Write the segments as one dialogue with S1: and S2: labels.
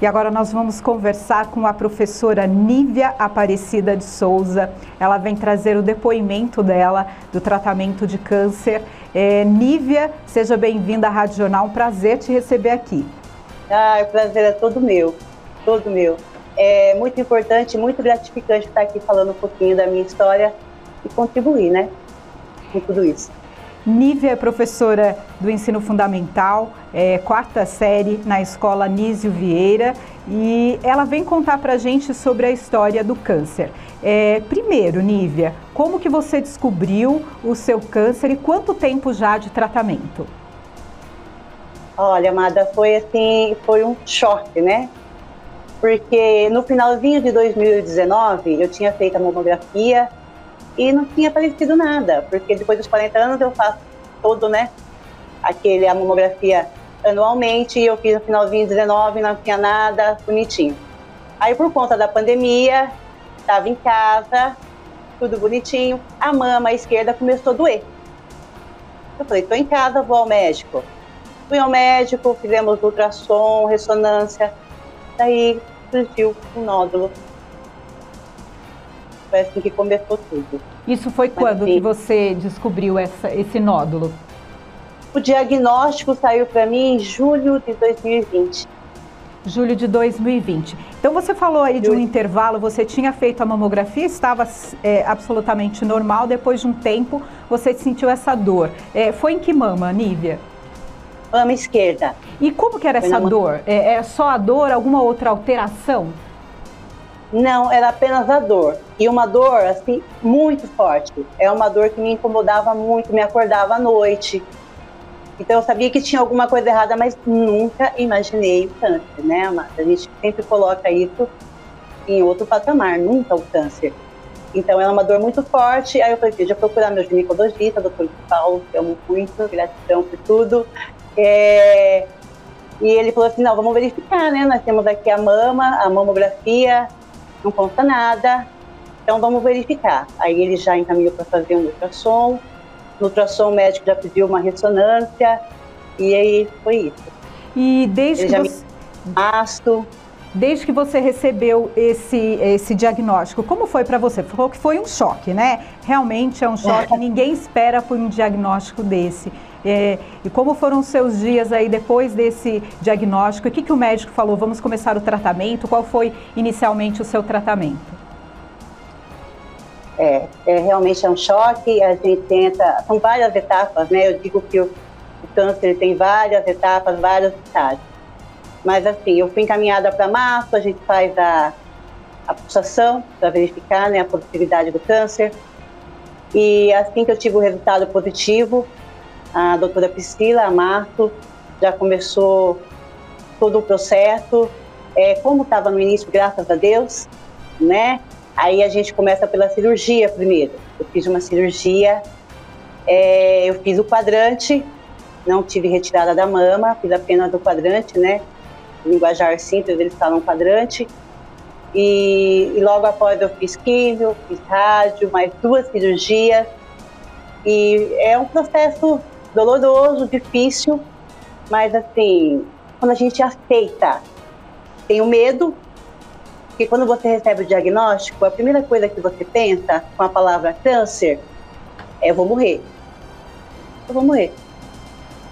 S1: E agora nós vamos conversar com a professora Nívia Aparecida de Souza. Ela vem trazer o depoimento dela do tratamento de câncer. É, Nívia, seja bem-vinda à Rádio Jornal. Um prazer te receber aqui.
S2: Ah, o prazer é todo meu, todo meu. É muito importante, muito gratificante estar aqui falando um pouquinho da minha história e contribuir, né, com tudo isso.
S1: Nívia é professora do ensino fundamental, é, quarta série na escola Nísio Vieira e ela vem contar para gente sobre a história do câncer. É, primeiro, Nívia, como que você descobriu o seu câncer e quanto tempo já de tratamento?
S2: Olha, Amada, foi assim, foi um choque, né? Porque no finalzinho de 2019 eu tinha feito a mamografia e não tinha aparecido nada, porque depois dos 40 anos eu faço todo, né, aquele, a mamografia anualmente, e eu fiz no finalzinho de 19, não tinha nada, bonitinho. Aí por conta da pandemia, estava em casa, tudo bonitinho, a mama esquerda começou a doer. Eu falei, estou em casa, vou ao médico. Fui ao médico, fizemos ultrassom, ressonância, daí surgiu um nódulo foi assim que começou tudo.
S1: Isso foi Mas, quando assim, que você descobriu essa, esse nódulo?
S2: O diagnóstico saiu para mim em julho de 2020.
S1: Julho de 2020. Então você falou aí de um intervalo, você tinha feito a mamografia, estava é, absolutamente normal, depois de um tempo você sentiu essa dor. É, foi em que mama, Nívia?
S2: Mama esquerda.
S1: E como que era foi essa dor? É, é só a dor, alguma outra alteração?
S2: Não, era apenas a dor. E uma dor, assim, muito forte. É uma dor que me incomodava muito, me acordava à noite. Então eu sabia que tinha alguma coisa errada, mas nunca imaginei o câncer, né, Amada? A gente sempre coloca isso em outro patamar, nunca o câncer. Então era uma dor muito forte. Aí eu falei, deixa eu procurar meu ginecologista, doutor Paulo, que amo muito, gratidão por tudo. É... E ele falou assim, não, vamos verificar, né? Nós temos aqui a mama, a mamografia, não conta nada, então vamos verificar. Aí ele já encaminhou para fazer um ultrassom, no ultrassom o médico já pediu uma ressonância, e aí foi isso.
S1: E desde ele que você...
S2: Masto.
S1: Desde que você recebeu esse, esse diagnóstico, como foi para você? Falou que foi um choque, né? Realmente é um choque, ninguém espera por um diagnóstico desse. É, e como foram os seus dias aí depois desse diagnóstico? O que, que o médico falou? Vamos começar o tratamento? Qual foi inicialmente o seu tratamento?
S2: É, é realmente é um choque. A gente tenta, são várias etapas, né? Eu digo que o, o câncer tem várias etapas, vários estágios. Mas assim, eu fui encaminhada para março, a gente faz a, a pulsação para verificar né, a positividade do câncer. E assim que eu tive o resultado positivo, a doutora Priscila Amato já começou todo o processo. É, como estava no início, graças a Deus, né? Aí a gente começa pela cirurgia primeiro. Eu fiz uma cirurgia, é, eu fiz o quadrante, não tive retirada da mama, fiz apenas o quadrante, né? linguajar simples, eles falam quadrante. E, e, logo após eu fiz químio, fiz rádio, mais duas cirurgias. E é um processo doloroso, difícil, mas assim, quando a gente aceita, tem o medo, porque quando você recebe o diagnóstico, a primeira coisa que você pensa com a palavra câncer é eu vou morrer. Eu vou morrer.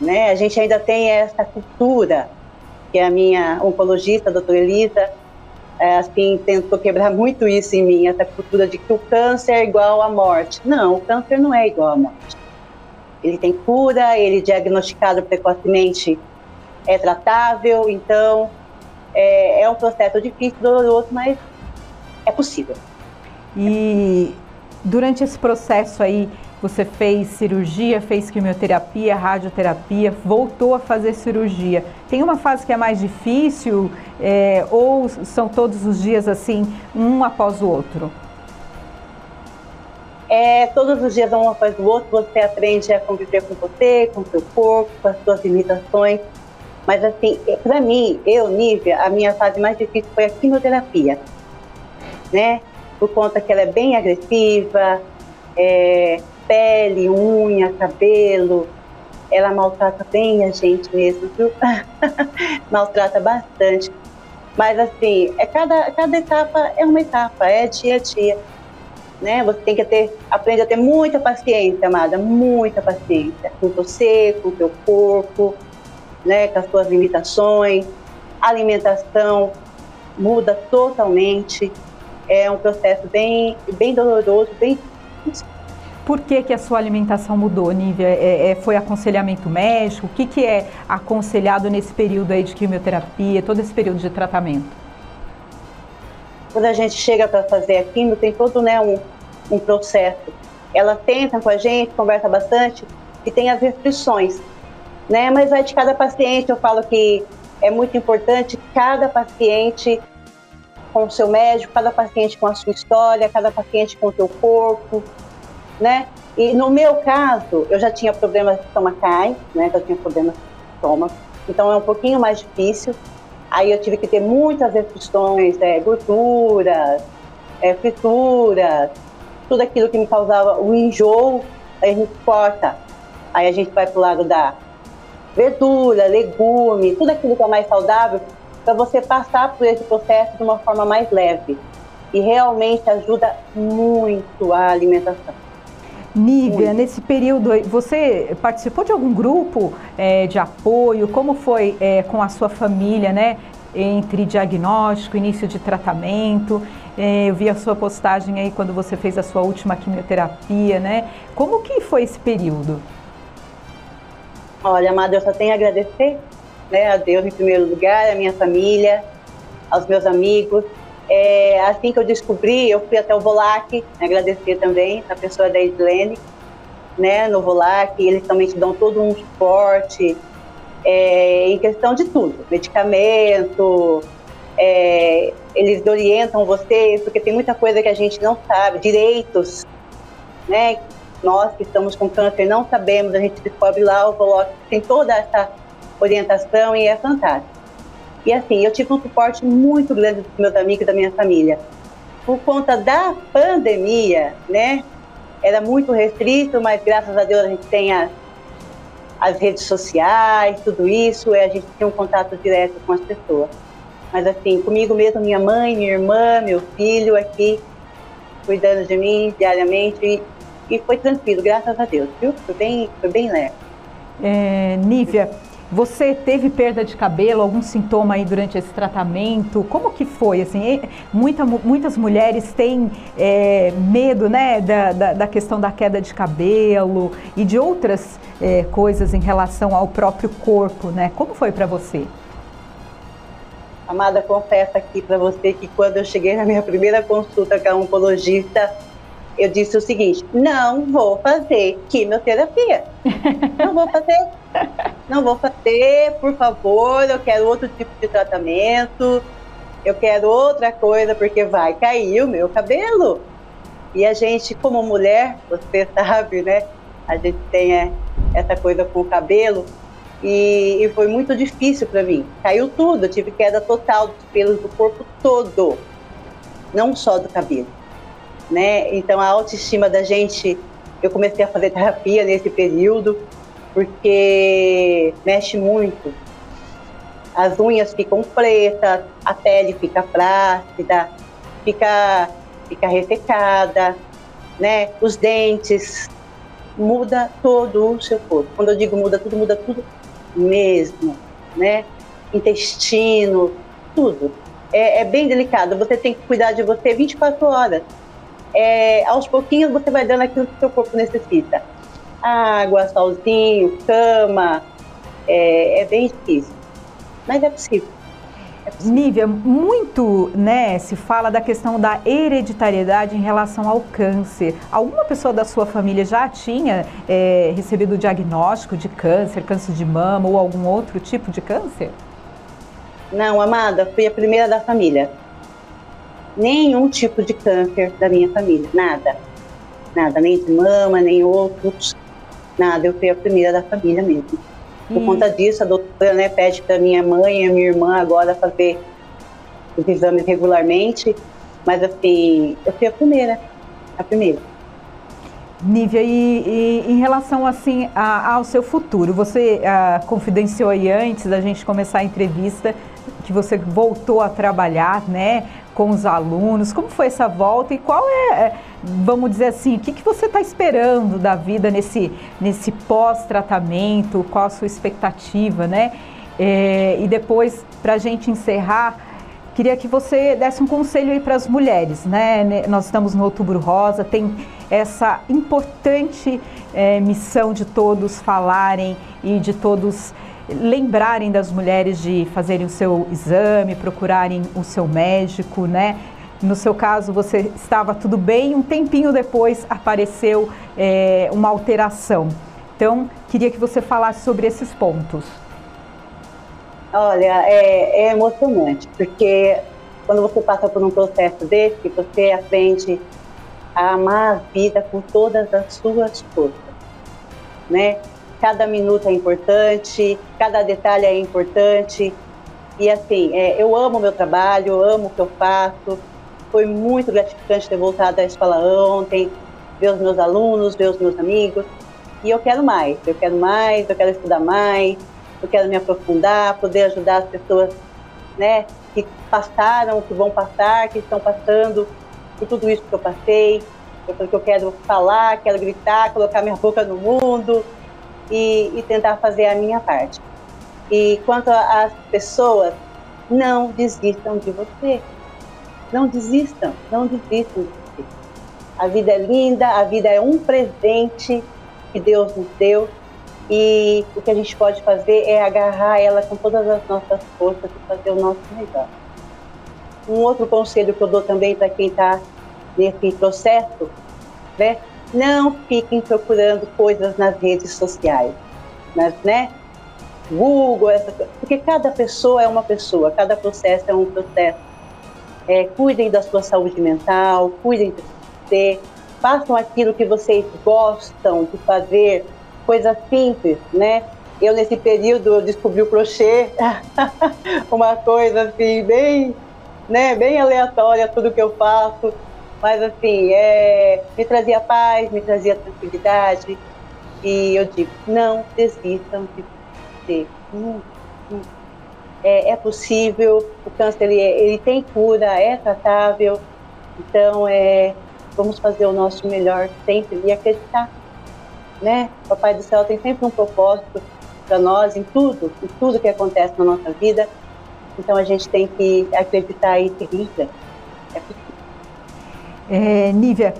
S2: Né? A gente ainda tem essa cultura, que a minha oncologista, a doutora Elisa, é, assim, tentou quebrar muito isso em mim, essa cultura de que o câncer é igual à morte. Não, o câncer não é igual à morte ele tem cura, ele diagnosticado precocemente é tratável, então é, é um processo difícil, doloroso, mas é possível.
S1: E durante esse processo aí, você fez cirurgia, fez quimioterapia, radioterapia, voltou a fazer cirurgia. Tem uma fase que é mais difícil é, ou são todos os dias assim, um após o outro?
S2: É, todos os dias um após o outro, você aprende a conviver com você, com seu corpo, com as suas limitações. Mas assim, é, para mim, eu, Nívia, a minha fase mais difícil foi a quimioterapia, né? Por conta que ela é bem agressiva, é, pele, unha, cabelo, ela maltrata bem a gente mesmo, viu? maltrata bastante. Mas assim, é cada, cada etapa é uma etapa, é dia a dia. Né? Você tem que ter, aprender a ter muita paciência, amada, muita paciência com você, com o teu corpo, né? com as suas limitações, alimentação muda totalmente. É um processo bem, bem doloroso, bem
S1: por que, que a sua alimentação mudou, Nívia? É, é, foi aconselhamento médico? O que, que é aconselhado nesse período aí de quimioterapia, todo esse período de tratamento?
S2: Quando a gente chega para fazer a quimio, tem todo né, um, um processo. Ela tenta com a gente, conversa bastante e tem as restrições. Né? Mas vai de cada paciente, eu falo que é muito importante cada paciente com o seu médico, cada paciente com a sua história, cada paciente com o seu corpo, né? E no meu caso, eu já tinha problemas estomacais, né? Eu tinha problemas de estômago, então é um pouquinho mais difícil. Aí eu tive que ter muitas restrições, é, gorduras, é, frituras, tudo aquilo que me causava o enjoo, aí a gente corta. Aí a gente vai para o lado da verdura, legume, tudo aquilo que é mais saudável, para você passar por esse processo de uma forma mais leve. E realmente ajuda muito a alimentação.
S1: Nívia, nesse período, você participou de algum grupo é, de apoio? Como foi é, com a sua família, né? Entre diagnóstico, início de tratamento. É, eu vi a sua postagem aí quando você fez a sua última quimioterapia, né? Como que foi esse período?
S2: Olha, amada, eu só tenho a agradecer né, a Deus em primeiro lugar, a minha família, aos meus amigos, é, assim que eu descobri, eu fui até o Volac, agradecer também a pessoa da Edlene, né, no Volac, eles também te dão todo um suporte é, em questão de tudo, medicamento, é, eles orientam você, porque tem muita coisa que a gente não sabe, direitos, né, nós que estamos com câncer não sabemos, a gente descobre lá o Volac, tem toda essa orientação e é fantástico. E assim, eu tive um suporte muito grande dos meus amigos e da minha família. Por conta da pandemia, né? Era muito restrito, mas graças a Deus a gente tem as, as redes sociais, tudo isso, e a gente tem um contato direto com as pessoas. Mas assim, comigo mesmo, minha mãe, minha irmã, meu filho aqui, cuidando de mim diariamente, e, e foi tranquilo, graças a Deus, viu? Foi bem, foi bem leve.
S1: É, Nívia, você teve perda de cabelo, algum sintoma aí durante esse tratamento? Como que foi? Assim, muita, muitas mulheres têm é, medo né, da, da, da, questão da queda de cabelo e de outras é, coisas em relação ao próprio corpo, né? Como foi para você?
S2: Amada, confesso aqui para você que quando eu cheguei na minha primeira consulta com a oncologista, eu disse o seguinte: não vou fazer quimioterapia. Não vou fazer. Não vou fazer, por favor. Eu quero outro tipo de tratamento. Eu quero outra coisa, porque vai cair o meu cabelo. E a gente, como mulher, você sabe, né? A gente tem é, essa coisa com o cabelo. E, e foi muito difícil para mim. Caiu tudo, eu tive queda total dos pelos do corpo todo, não só do cabelo né? Então a autoestima da gente, eu comecei a fazer terapia nesse período, porque mexe muito. As unhas ficam pretas, a pele fica flácida, fica, fica ressecada, né? Os dentes, muda todo o seu corpo. Quando eu digo muda tudo, muda tudo mesmo, né? Intestino, tudo. É, é bem delicado. Você tem que cuidar de você 24 horas é, aos pouquinhos você vai dando aquilo que o seu corpo necessita. Água, solzinho, cama, é, é bem difícil, mas é possível.
S1: É Nívia, muito né, se fala da questão da hereditariedade em relação ao câncer. Alguma pessoa da sua família já tinha é, recebido o diagnóstico de câncer, câncer de mama ou algum outro tipo de câncer?
S2: Não, Amada, fui a primeira da família nenhum tipo de câncer da minha família, nada. Nada, nem de mama, nem outros, nada. Eu fui a primeira da família mesmo. Por conta disso, a doutora né, pede para minha mãe e minha irmã agora fazer os exames regularmente, mas assim, eu fui a primeira, a primeira.
S1: Nívia, e, e, em relação assim a, ao seu futuro, você a, ah, confidenciou aí antes da gente começar a entrevista que você voltou a trabalhar, né, com os alunos. Como foi essa volta e qual é, é vamos dizer assim, o que, que você está esperando da vida nesse, nesse pós-tratamento? Qual a sua expectativa, né? É, e depois, para a gente encerrar, queria que você desse um conselho aí para as mulheres, né? Nós estamos no Outubro Rosa, tem essa importante é, missão de todos falarem e de todos lembrarem das mulheres de fazerem o seu exame, procurarem o seu médico, né? No seu caso, você estava tudo bem, um tempinho depois apareceu é, uma alteração. Então, queria que você falasse sobre esses pontos.
S2: Olha, é, é emocionante, porque quando você passa por um processo desse, você aprende a amar a vida com todas as suas forças, né? Cada minuto é importante, cada detalhe é importante. E assim, é, eu amo meu trabalho, eu amo o que eu faço. Foi muito gratificante ter voltado à escola ontem, ver os meus alunos, ver os meus amigos. E eu quero mais, eu quero mais, eu quero estudar mais, eu quero me aprofundar, poder ajudar as pessoas né, que passaram, que vão passar, que estão passando por tudo isso que eu passei. Eu, eu quero falar, quero gritar, colocar minha boca no mundo, e, e tentar fazer a minha parte. E quanto às pessoas, não desistam de você. Não desistam, não desistam de você. A vida é linda, a vida é um presente que Deus nos deu e o que a gente pode fazer é agarrar ela com todas as nossas forças e fazer o nosso melhor. Um outro conselho que eu dou também para quem está nesse processo, né? Não fiquem procurando coisas nas redes sociais, mas, né? Google, essa, porque cada pessoa é uma pessoa, cada processo é um processo. É, cuidem da sua saúde mental, cuidem de você, façam aquilo que vocês gostam de fazer, coisas simples, né? Eu nesse período eu descobri o crochê, uma coisa assim bem, né, bem aleatória tudo que eu faço. Mas assim, é, me trazia paz, me trazia tranquilidade. E eu digo, não desistam de ser. É, é, possível, o câncer ele, ele tem cura, é tratável. Então, é, vamos fazer o nosso melhor sempre e acreditar. Né? O Papai do Céu tem sempre um propósito para nós em tudo, em tudo que acontece na nossa vida. Então a gente tem que acreditar e seguir. É possível.
S1: É, Nívia,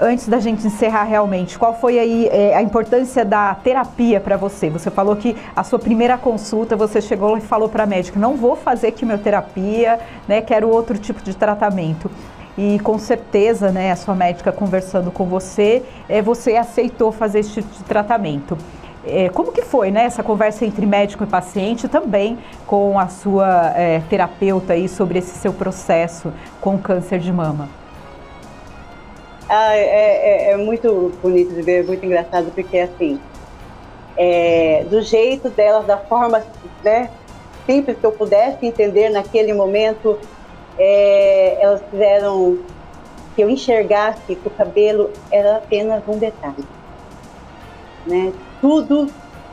S1: antes da gente encerrar realmente, qual foi aí é, a importância da terapia para você? Você falou que a sua primeira consulta você chegou e falou para a médica, não vou fazer quimioterapia, né, quero outro tipo de tratamento. E com certeza, né, a sua médica conversando com você, é, você aceitou fazer esse tipo de tratamento. É, como que foi né, essa conversa entre médico e paciente também com a sua é, terapeuta aí sobre esse seu processo com câncer de mama?
S2: Ah, é, é, é, muito bonito de ver, muito engraçado, porque assim, é, do jeito delas, da forma né, simples que eu pudesse entender naquele momento, é, elas fizeram que eu enxergasse que o cabelo era apenas um detalhe. Né? Tudo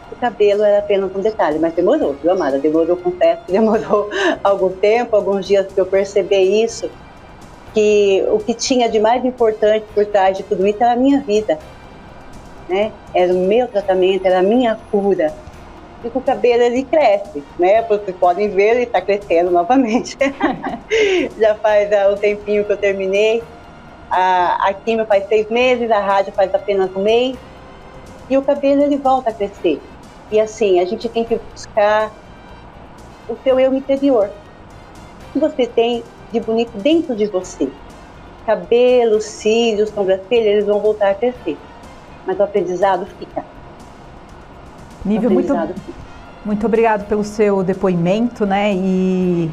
S2: o cabelo era apenas um detalhe, mas demorou, viu, amada? Demorou, confesso, demorou algum tempo, alguns dias para eu perceber isso que o que tinha de mais importante por trás de tudo isso era a minha vida, né? Era o meu tratamento, era a minha cura. E o cabelo ele cresce, né? Vocês podem ver, ele está crescendo novamente. Já faz uh, um tempinho que eu terminei. A, a quimio faz seis meses, a rádio faz apenas um mês. E o cabelo ele volta a crescer. E assim, a gente tem que buscar o seu eu interior. Se você tem de bonito dentro de você. Cabelos, cílios, sobrancelha, eles vão voltar a crescer. Mas o aprendizado fica.
S1: Nível muito, muito obrigado pelo seu depoimento, né? E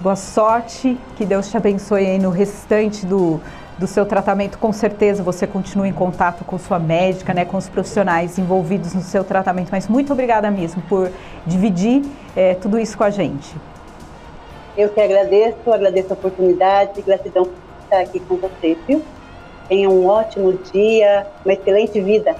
S1: boa sorte, que Deus te abençoe aí no restante do, do seu tratamento. Com certeza você continua em contato com sua médica, né, com os profissionais envolvidos no seu tratamento. Mas muito obrigada mesmo por dividir é, tudo isso com a gente.
S2: Eu que agradeço, agradeço a oportunidade, gratidão por estar aqui com vocês, viu? Tenham um ótimo dia, uma excelente vida.